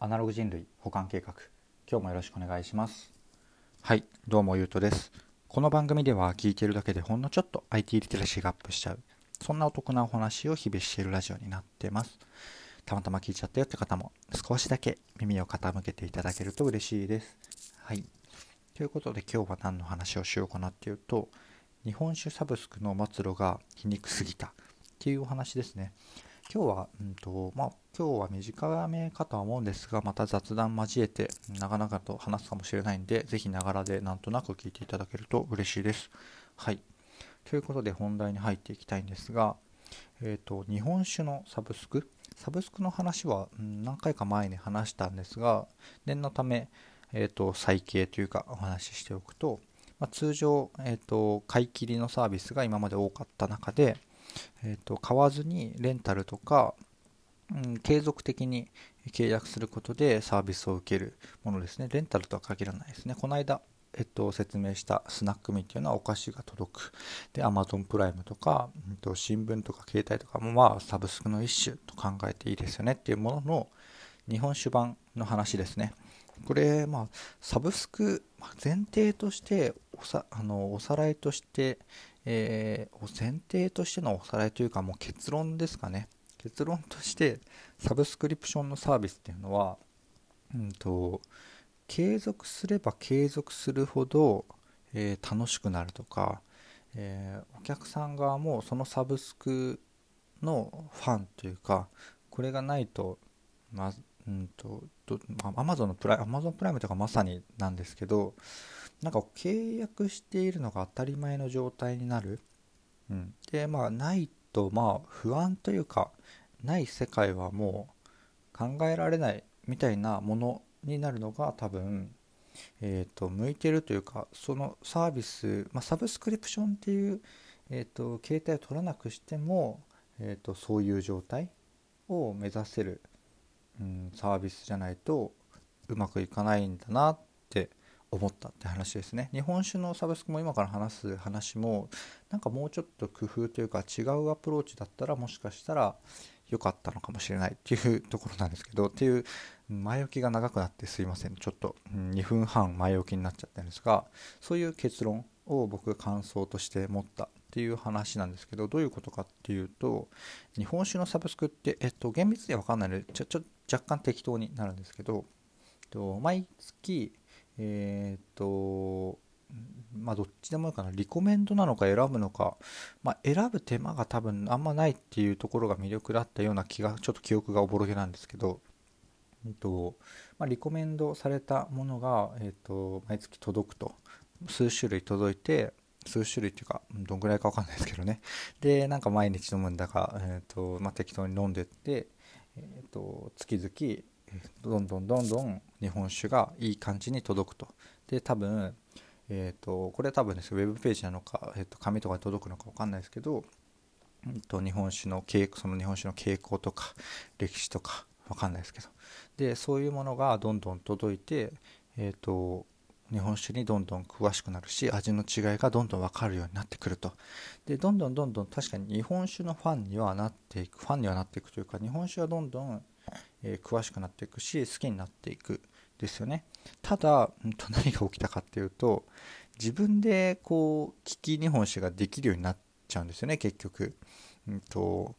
アナログ人類保管計画。今日もよろしくお願いします。はいどうもゆうとです。この番組では聞いているだけでほんのちょっと IT リテラシーがアップしちゃう。そんなお得なお話を日々しているラジオになってます。たまたま聞いちゃったよって方も少しだけ耳を傾けていただけると嬉しいです。はい。ということで今日は何の話をしようかなっていうと日本酒サブスクの末路が皮肉すぎたっていうお話ですね。今日は、うんとまあ、今日は短めかとは思うんですが、また雑談交えて長々と話すかもしれないんで、ぜひながらでなんとなく聞いていただけると嬉しいです。はい。ということで本題に入っていきたいんですが、えっ、ー、と、日本酒のサブスク、サブスクの話は、うん、何回か前に話したんですが、念のため、えっ、ー、と、再掲というかお話ししておくと、まあ、通常、えっ、ー、と、買い切りのサービスが今まで多かった中で、えーと、買わずにレンタルとか、うん、継続的に契約することでサービスを受けるものですね。レンタルとは限らないですね。この間、えっと、説明したスナックミっていうのはお菓子が届く。で、Amazon プライムとか、うん、と新聞とか携帯とかもまあサブスクの一種と考えていいですよねっていうものの日本酒版の話ですね。これ、まあ、サブスク前提としておさあのおさらいとしてえー、前提としてのおさらいというかもう結論ですかね。結論としてサブスクリプションのサービスっていうのは、うんと、継続すれば継続するほど、えー、楽しくなるとか、えー、お客さん側もそのサブスクのファンというかこれがないとまうんとアマゾンのプライアマゾンプライムとかまさになんですけどなんか契約しているのが当たり前の状態になる、うん、でまあないとまあ不安というかない世界はもう考えられないみたいなものになるのが多分えーと、向いてるというかそのサービス、まあ、サブスクリプションっていう、えーと、携帯を取らなくしても、えーとそういう状態を目指せる、うん、サービスじゃないとうまくいかないんだなって思ったって話ですね。日本酒のサブスクも今から話す話もなんかもうちょっと工夫というか違うアプローチだったらもしかしたら良かったのかもしれないっていう ところなんですけどっていう前置きが長くなってすいません。ちょっと2分半前置きになっちゃったんですがそういう結論を僕感想として持ったっていう話なんですけどどういうことかっていうと日本酒のサブスクってえっと厳密には分かんないのでちょちょ若干適当になるんですけど毎月えっ、と、まあどっちでもいいかな、リコメンドなのか選ぶのか、まあ、選ぶ手間が多分あんまないっていうところが魅力だったような気が、ちょっと記憶がおぼろげなんですけど、えっとまあ、リコメンドされたものが、えっと、毎月届くと、数種類届いて、数種類っていうか、どんぐらいかわかんないですけどね。で、なんか毎日飲むんだか、えっと、まあ、適当に飲んでって、えっと、月々、どんどんどんどん日本酒がいい感じに届くと。で、多分、えっ、ー、と、これは多分ですウェブページなのか、え、ー、と、紙とかに届くのか分かんないですけど、えー、と日本酒の傾その日本酒の傾向とか、歴史とか、分かんないですけど。で、そういうものがどんどん届いて、えっ、と、日本酒にどんどん詳しくなるし味の違いがどんどん分かるようになってくるとでどんどんどんどん確かに日本酒のファンにはなっていくファンにはなっていくというか日本酒はどんどんえー、詳しくなっていくし好きになっていくですよね。ただ、うん、と何が起きたかっていうと自分でこう聞き日本史ができるようになっちゃうんですよね結局、うんと、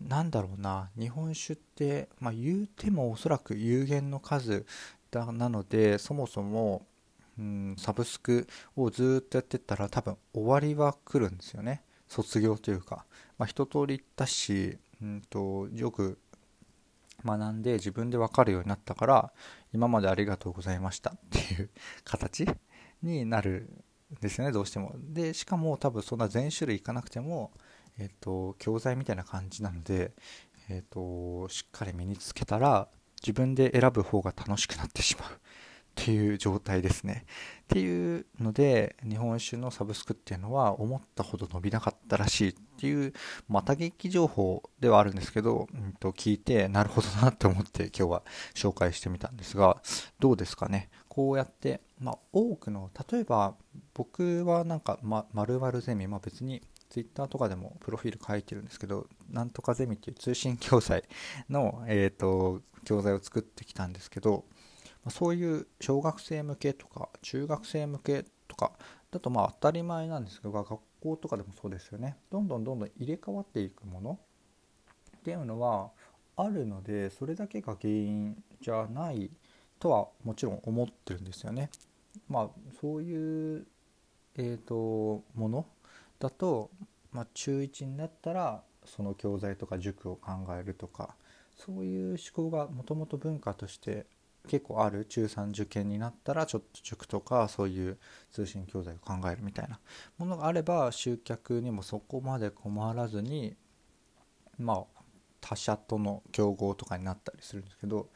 なんだろうな日本酒って、まあ、言うてもおそらく有限の数だなのでそもそも、うん、サブスクをずっとやってったら多分終わりは来るんですよね。卒業というか、まあ、一通り行ったし、うんとよく学んで自分で分かるようになったから今までありがとうございました。っていう形になるんですよねどうしても。でしかも多分そんな全種類いかなくてもえっ、と教材みたいな感じなのでえっ、としっかり身につけたら自分で選ぶ方が楽しくなってしまう。っていう状態ですね。っていうので日本酒のサブスクっていうのは思ったほど伸びなかったらしいっていうまた劇情報ではあるんですけど、うん、と聞いてなるほどなって思って今日は紹介してみたんですがどうですかね？こうやって、まあ、多くの例えば僕はなんか、ま、〇〇ゼミ、まあ、別に Twitter とかでもプロフィール書いてるんですけど、なんとかゼミっていう通信教材の、えーと、教材を作ってきたんですけど、まそういう小学生向けとか中学生向けとかだとまあ当たり前なんですけど学校とかでもそうですよねどんどんどんどん入れ替わっていくものっていうのはあるのでそれだけが原因じゃないとはもちろん思ってるんですよね。まあそういう、えーと、ものだと、まあ、中1になったらその教材とか塾を考えるとかそういう思考がもともと文化として結構ある中3受験になったらちょっと塾とかそういう通信教材を考えるみたいなものがあれば集客にもそこまで困らずにまあ他社との競合とかになったりするんですけど、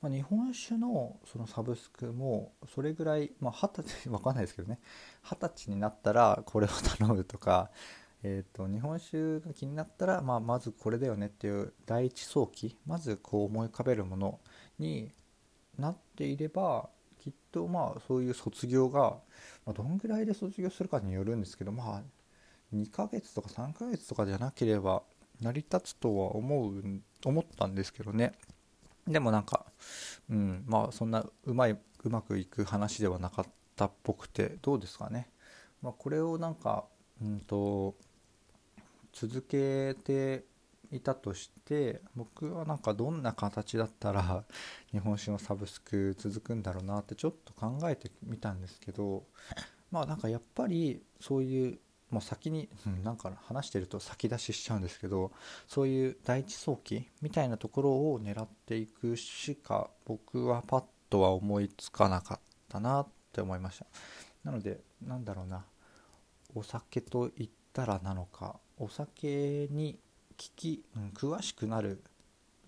まあ、日本酒のそのサブスクもそれぐらいまあ二十歳わかんないですけどね。二十歳になったらこれを頼むとか、えー、と日本酒が気になったら、まあ、まずこれだよねっていう第一早期まずこう思い浮かべるものになっていればきっとまあそういう卒業が、まあ、どんぐらいで卒業するかによるんですけどまあ2ヶ月とか3ヶ月とかじゃなければ成り立つとは思う思ったんですけどね。でもなんかうんまあそんなうまいうまくいく話ではなかったっぽくてどうですかね、まあ、これをなんかうんと続けていたとして僕はなんかどんな形だったら 日本酒のサブスク続くんだろうなってちょっと考えてみたんですけどまあなんかやっぱりそういうもう先に、うん、なんか話してると先出ししちゃうんですけどそういう第一早期みたいなところを狙っていくしか僕はパッとは思いつかなかったなって思いました。なのでなんだろうなお酒と言ったらなのかお酒に聞き、うん、詳しくなる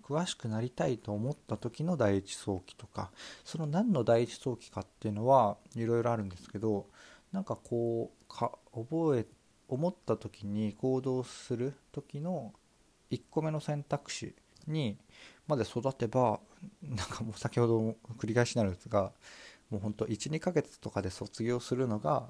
詳しくなりたいと思った時の第一早期とかその何の第一早期かっていうのはいろいろあるんですけどなんかこうか覚え思った時に行動する時の1個目の選択肢にまで育てばなんかもう先ほど繰り返しになるんですがもうほんと12ヶ月とかで卒業するのが、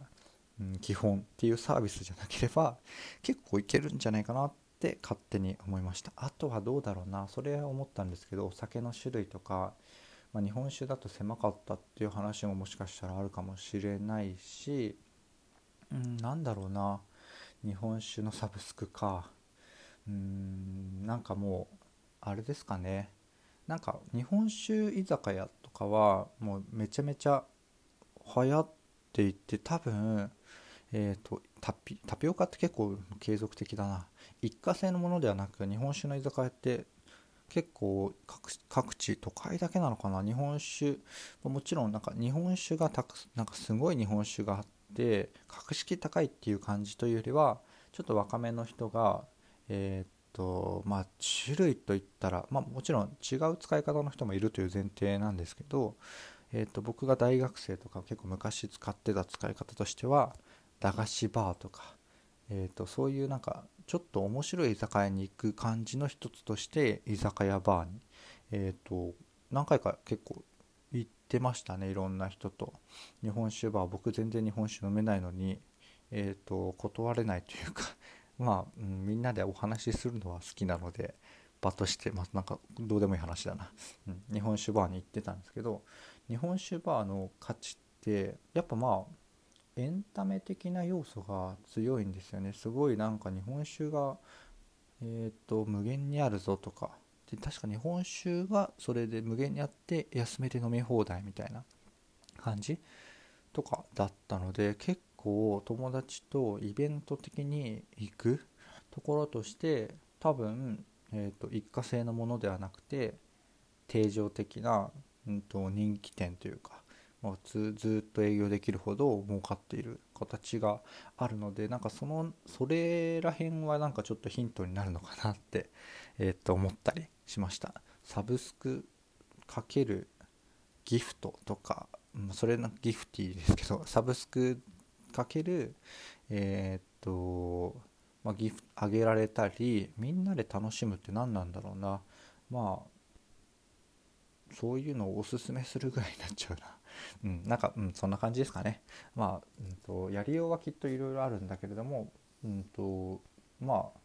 うん、基本っていうサービスじゃなければ結構いけるんじゃないかなって勝手に思いました。あとはどうだろうな。それは思ったんですけどお酒の種類とかまあ、日本酒だと狭かったっていう話ももしかしたらあるかもしれないし、うん、なんだろうな。日本酒のサブスクか。うんなんかもうあれですかね。なんか日本酒居酒屋とかはもうめちゃめちゃ流行っていて多分えーと、タピタピオカって結構継続的だな。一過性のものではなく日本酒の居酒屋って結構各地都会だけなのかな。日本酒もちろんなんか日本酒がたくなんかすごい日本酒があって格式高いっていう感じというよりはちょっと若めの人がえー、っとまあ種類といったら、まあ、もちろん違う使い方の人もいるという前提なんですけど、えー、っと僕が大学生とか結構昔使ってた使い方としては駄菓子バーとか、えー、とそういうなんかちょっと面白い居酒屋に行く感じの一つとして居酒屋バーに、えー、と何回か結構行ってましたねいろんな人と。日本酒バー僕全然日本酒飲めないのに、えー、と断れないというか まあ、うん、みんなでお話しするのは好きなので場として、まあ、なんかどうでもいい話だな、うん、日本酒バーに行ってたんですけど日本酒バーの価値ってやっぱまあエンタメ的な要素が強いんですよね。すごいなんか日本酒がえっ、ー、と無限にあるぞとか。で確か日本酒がそれで無限にあって安めで飲み放題みたいな感じとかだったので結構友達とイベント的に行くところとして多分、えーと、一過性のものではなくて定常的な、うんと人気店というかまあ、ずっと営業できるほど儲かっている形があるのでなんかそのそれら辺はなんかちょっとヒントになるのかなって、えー、っと思ったりしました。サブスクかけるギフトとかそれのギフティーですけどサブスクかけるえー、っとまあ、ギフあげられたりみんなで楽しむって何なんだろうな。まあそういうのをおすすめするぐらいになっちゃうな。うん、なんか、うん、そんな感じですかね。まあ、うんと、やりようはきっといろいろあるんだけれども、うんと、まあ、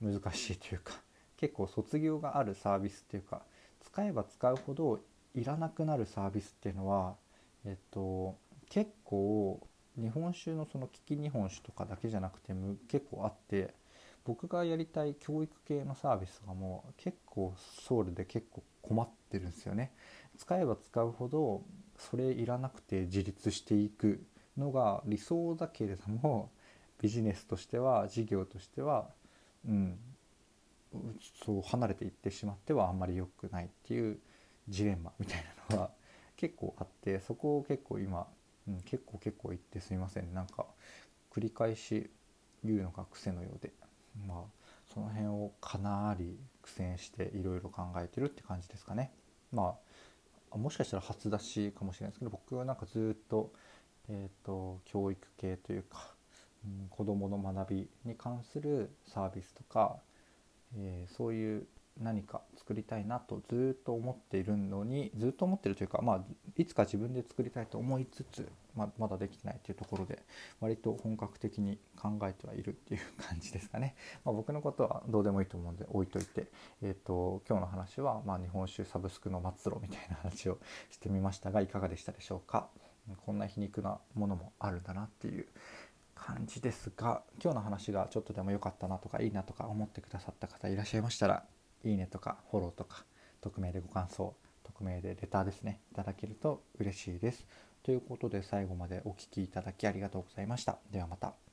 難しいというか、結構卒業があるサービスっていうか、使えば使うほどいらなくなるサービスっていうのは、えっと、結構日本酒のその利き日本酒とかだけじゃなくて結構あって僕がやりたい教育系のサービスがもう結構ソウルで結構困ってるんですよね。使えば使うほどそれいらなくて自立していくのが理想だけれどもビジネスとしては事業としては、うん、そう離れていってしまってはあんまり良くないっていうジレンマみたいなのは結構あってそこを結構今、うん、結構結構言ってすみませんなんか繰り返し言うのが癖のようでまあその辺をかなり苦戦していろいろ考えてるって感じですかね。まあもしかしたら初出しかもしれないですけど僕はなんかずっと,、えーと教育系というかうん、子どもの学びに関するサービスとか、えー、そういう何か作りたいなとずっと思っているのにずっと思ってるというか、まあ、いつか自分で作りたいと思いつつままだできてないというところで割と本格的に考えてはいるっていう感じですかね、まあ、僕のことはどうでもいいと思うんで置いといて、えーと、今日の話は、まあ、日本酒サブスクの末路みたいな話をしてみましたがいかがでしたでしょうか。こんな皮肉なものもあるんだなっていう感じですが今日の話がちょっとでも良かったなとかいいなとか思ってくださった方いらっしゃいましたらいいねとかフォローとか匿名でご感想匿名でレターですね。いただけると嬉しいです。ということで最後までお聴きいただきありがとうございました。ではまた。